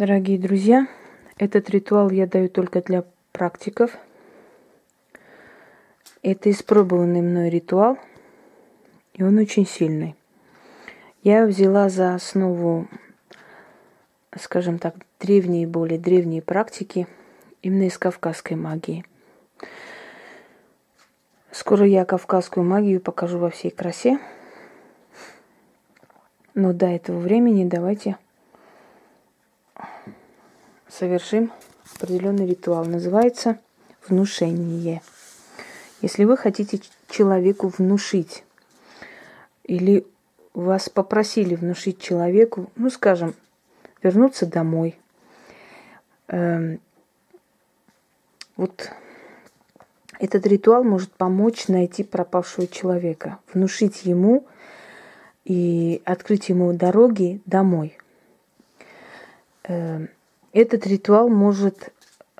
Дорогие друзья, этот ритуал я даю только для практиков. Это испробованный мной ритуал, и он очень сильный. Я взяла за основу, скажем так, древние, более древние практики именно из кавказской магии. Скоро я кавказскую магию покажу во всей красе. Но до этого времени давайте совершим определенный ритуал. Называется внушение. Если вы хотите человеку внушить или вас попросили внушить человеку, ну, скажем, вернуться домой, эм, вот этот ритуал может помочь найти пропавшего человека, внушить ему и открыть ему дороги домой. Эм, этот ритуал может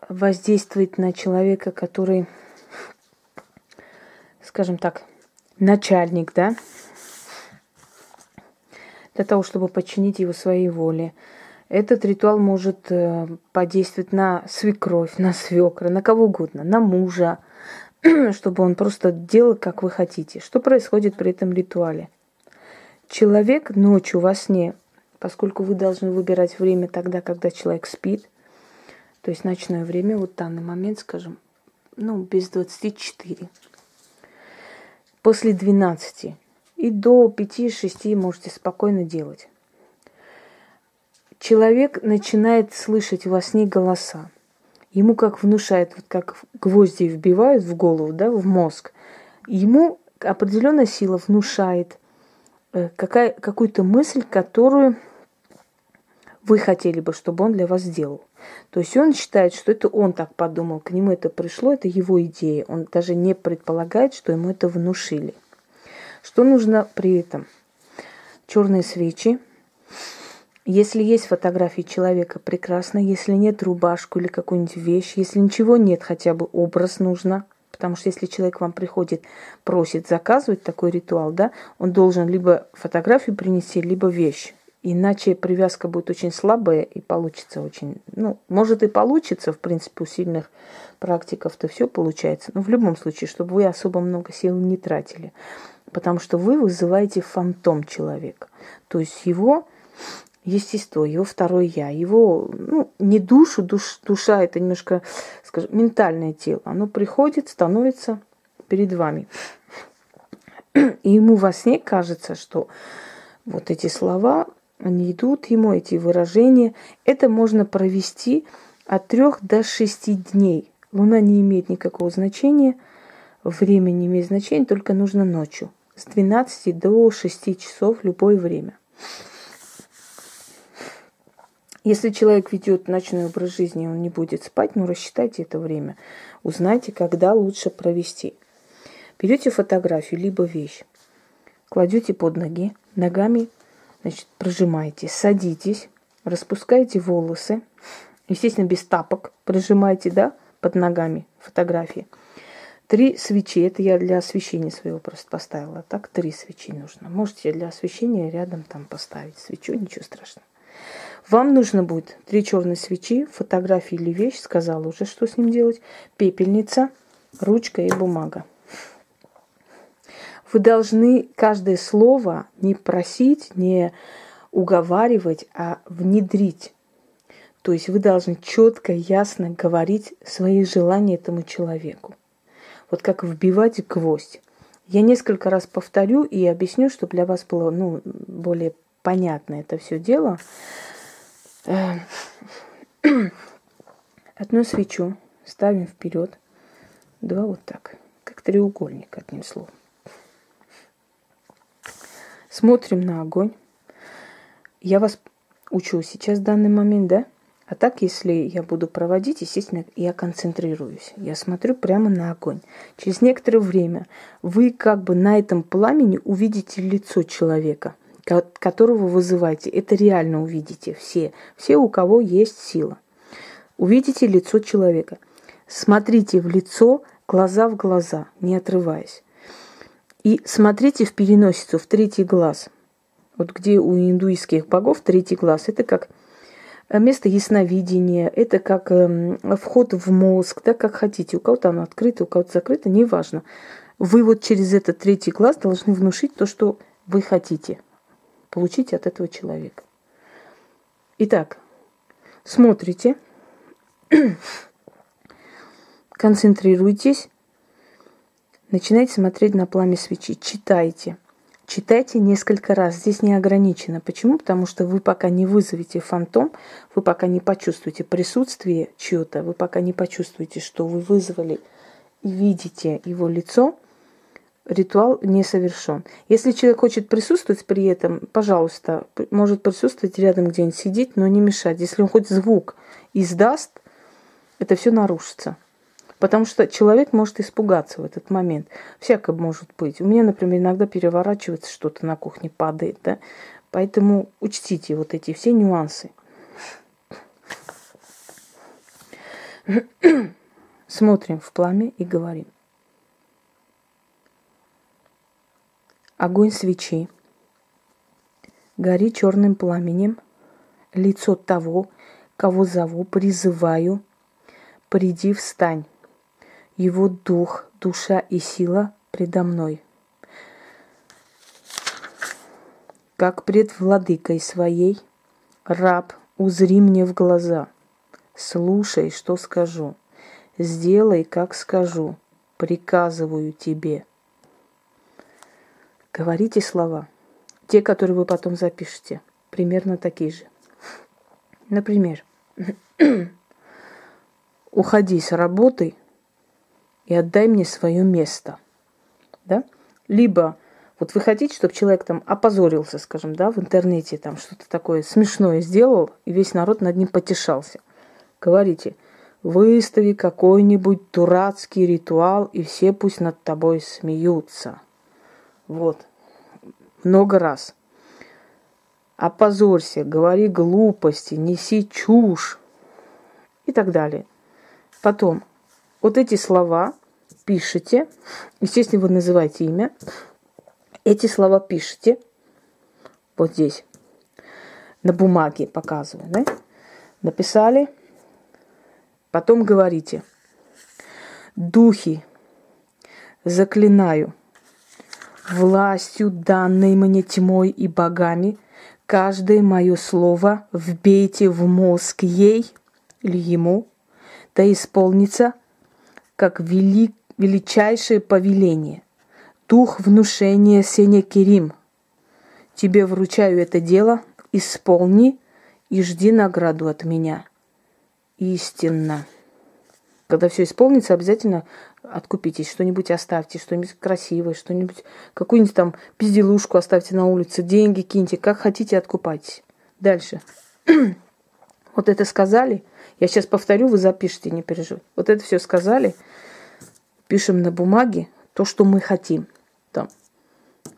воздействовать на человека, который, скажем так, начальник, да, для того, чтобы подчинить его своей воле. Этот ритуал может э, подействовать на свекровь, на свекра, на кого угодно, на мужа, чтобы он просто делал, как вы хотите. Что происходит при этом ритуале? Человек ночью во сне поскольку вы должны выбирать время тогда, когда человек спит, то есть ночное время, вот данный момент, скажем, ну, без 24. После 12 и до 5-6 можете спокойно делать. Человек начинает слышать во сне голоса. Ему как внушает, вот как гвозди вбивают в голову, да, в мозг. Ему определенная сила внушает э, какая, какую-то мысль, которую вы хотели бы, чтобы он для вас сделал. То есть он считает, что это он так подумал, к нему это пришло, это его идея. Он даже не предполагает, что ему это внушили. Что нужно при этом? Черные свечи. Если есть фотографии человека, прекрасно. Если нет, рубашку или какую-нибудь вещь. Если ничего нет, хотя бы образ нужно. Потому что если человек вам приходит, просит заказывать такой ритуал, да, он должен либо фотографию принести, либо вещь. Иначе привязка будет очень слабая и получится очень... Ну, может и получится, в принципе, у сильных практиков-то все получается. Но в любом случае, чтобы вы особо много сил не тратили. Потому что вы вызываете фантом человека. То есть его естество, его второе я, его, ну, не душу, душ, душа это немножко, скажем, ментальное тело. Оно приходит, становится перед вами. И ему во сне кажется, что вот эти слова они идут ему, эти выражения. Это можно провести от трех до шести дней. Луна не имеет никакого значения, время не имеет значения, только нужно ночью. С 12 до 6 часов любое время. Если человек ведет ночной образ жизни, он не будет спать, ну рассчитайте это время. Узнайте, когда лучше провести. Берете фотографию, либо вещь, кладете под ноги, ногами Значит, прожимаете, садитесь, распускаете волосы, естественно, без тапок, прожимаете, да, под ногами фотографии. Три свечи, это я для освещения своего просто поставила. Так, три свечи нужно. Можете для освещения рядом там поставить свечу, ничего страшного. Вам нужно будет три черные свечи, фотографии или вещь, сказала уже, что с ним делать, пепельница, ручка и бумага. Вы должны каждое слово не просить, не уговаривать, а внедрить. То есть вы должны четко, ясно говорить свои желания этому человеку. Вот как вбивать гвоздь. Я несколько раз повторю и объясню, чтобы для вас было ну, более понятно это все дело. Э, одну свечу ставим вперед, два вот так, как треугольник, одним словом. Смотрим на огонь. Я вас учу сейчас в данный момент, да? А так, если я буду проводить, естественно, я концентрируюсь. Я смотрю прямо на огонь. Через некоторое время вы как бы на этом пламени увидите лицо человека, которого вызываете. Это реально увидите все. Все, у кого есть сила. Увидите лицо человека. Смотрите в лицо, глаза в глаза, не отрываясь. И смотрите в переносицу, в третий глаз. Вот где у индуистских богов третий глаз, это как место ясновидения, это как э, вход в мозг, да, как хотите. У кого-то оно открыто, у кого-то закрыто, неважно. Вы вот через этот третий глаз должны внушить то, что вы хотите получить от этого человека. Итак, смотрите, концентрируйтесь, начинайте смотреть на пламя свечи, читайте. Читайте несколько раз. Здесь не ограничено. Почему? Потому что вы пока не вызовете фантом, вы пока не почувствуете присутствие чье-то, вы пока не почувствуете, что вы вызвали и видите его лицо, ритуал не совершен. Если человек хочет присутствовать при этом, пожалуйста, может присутствовать рядом где-нибудь сидеть, но не мешать. Если он хоть звук издаст, это все нарушится. Потому что человек может испугаться в этот момент. Всякое может быть. У меня, например, иногда переворачивается что-то на кухне, падает. Да? Поэтому учтите вот эти все нюансы. Смотрим в пламя и говорим. Огонь свечи. Гори черным пламенем лицо того, кого зову, призываю, приди, встань его дух, душа и сила предо мной. Как пред владыкой своей, раб, узри мне в глаза, слушай, что скажу, сделай, как скажу, приказываю тебе. Говорите слова, те, которые вы потом запишете, примерно такие же. Например, уходи с работы – и отдай мне свое место. Да? Либо вот вы хотите, чтобы человек там опозорился, скажем, да, в интернете, там что-то такое смешное сделал, и весь народ над ним потешался. Говорите, выстави какой-нибудь дурацкий ритуал, и все пусть над тобой смеются. Вот. Много раз. Опозорься, говори глупости, неси чушь и так далее. Потом, вот эти слова пишете, естественно, вы называете имя, эти слова пишете. Вот здесь, на бумаге показываю, да? Написали, потом говорите, духи, заклинаю, властью, данной мне тьмой и богами, каждое мое слово вбейте в мозг ей или ему, да исполнится, как велик величайшее повеление. Дух внушения Сенекерим. Тебе вручаю это дело, исполни и жди награду от меня. Истинно. Когда все исполнится, обязательно откупитесь, что-нибудь оставьте, что-нибудь красивое, что-нибудь, какую-нибудь там пизделушку оставьте на улице, деньги киньте, как хотите, откупайтесь. Дальше. вот это сказали, я сейчас повторю, вы запишите, не переживайте. Вот это все сказали – пишем на бумаге то, что мы хотим. Там,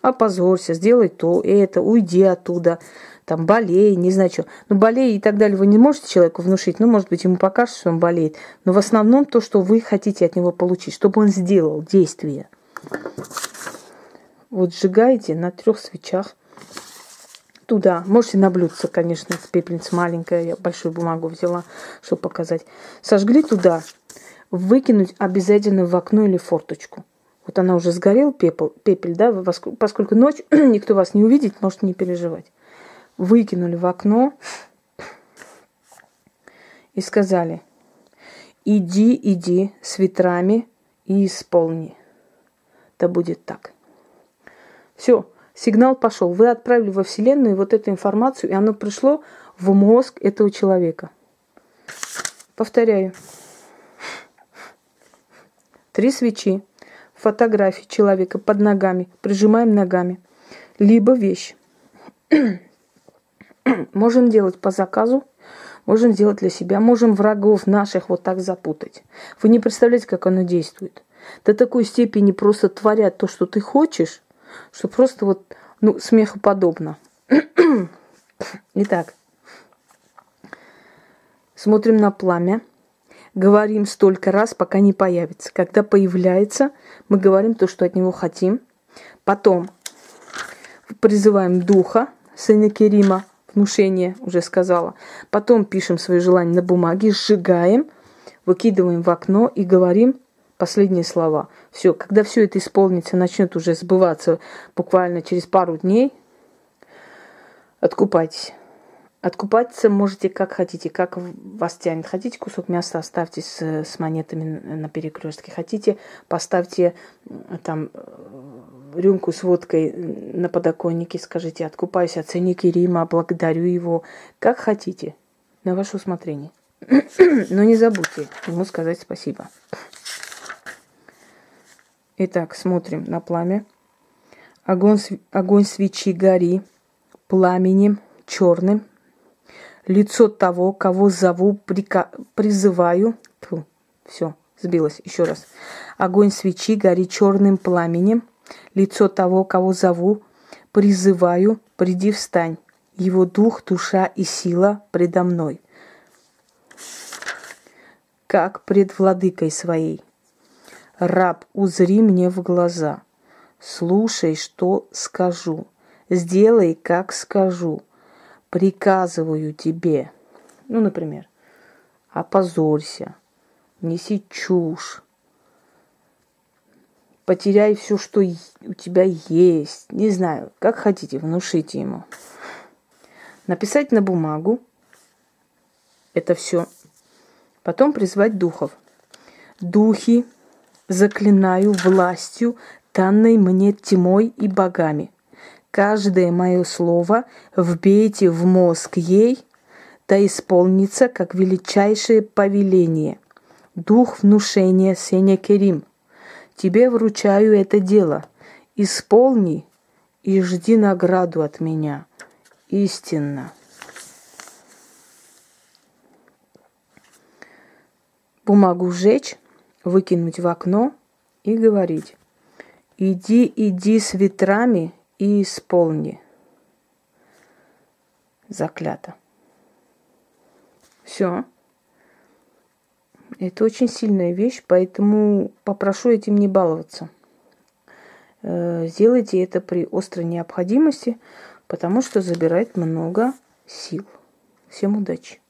опозорься, сделай то, это, уйди оттуда, там, болей, не знаю что. Ну, болей и так далее вы не можете человеку внушить, ну, может быть, ему покажется, что он болеет. Но в основном то, что вы хотите от него получить, чтобы он сделал действие. Вот сжигаете на трех свечах туда. Можете на блюдце, конечно, пепельница маленькая, я большую бумагу взяла, чтобы показать. Сожгли туда выкинуть обязательно в окно или форточку. Вот она уже сгорел, пепел, пепель, да, поскольку ночь никто вас не увидит, можете не переживать. Выкинули в окно и сказали, иди, иди с ветрами и исполни. Да будет так. Все, сигнал пошел. Вы отправили во Вселенную вот эту информацию, и оно пришло в мозг этого человека. Повторяю. Три свечи, фотографии человека под ногами, прижимаем ногами, либо вещь. можем делать по заказу, можем делать для себя, можем врагов наших вот так запутать. Вы не представляете, как оно действует. До такой степени просто творят то, что ты хочешь, что просто вот, ну, смехоподобно. Итак, смотрим на пламя говорим столько раз, пока не появится. Когда появляется, мы говорим то, что от него хотим. Потом призываем духа Сенекерима внушение, уже сказала. Потом пишем свои желания на бумаге, сжигаем, выкидываем в окно и говорим последние слова. Все, когда все это исполнится, начнет уже сбываться буквально через пару дней, откупайтесь. Откупаться можете как хотите, как вас тянет. Хотите кусок мяса, оставьте с, с монетами на перекрестке. Хотите, поставьте там рюмку с водкой на подоконнике, скажите, откупаюсь от ценники Рима, благодарю его. Как хотите, на ваше усмотрение. Но не забудьте ему сказать спасибо. Итак, смотрим на пламя. Огонь, огонь свечи гори пламенем черным лицо того, кого зову, прика... призываю. Фу, все, сбилось, еще раз. Огонь свечи горит черным пламенем. Лицо того, кого зову, призываю, приди встань. Его дух, душа и сила предо мной. Как пред владыкой своей. Раб, узри мне в глаза. Слушай, что скажу. Сделай, как скажу приказываю тебе, ну, например, опозорься, неси чушь, потеряй все, что у тебя есть, не знаю, как хотите, внушите ему. Написать на бумагу это все. Потом призвать духов. Духи заклинаю властью, данной мне тьмой и богами – каждое мое слово вбейте в мозг ей, да исполнится как величайшее повеление. Дух внушения Сеня Керим. Тебе вручаю это дело. Исполни и жди награду от меня. Истинно. Бумагу сжечь, выкинуть в окно и говорить. Иди, иди с ветрами и исполни. Заклято. Все. Это очень сильная вещь, поэтому попрошу этим не баловаться. Э, сделайте это при острой необходимости, потому что забирает много сил. Всем удачи!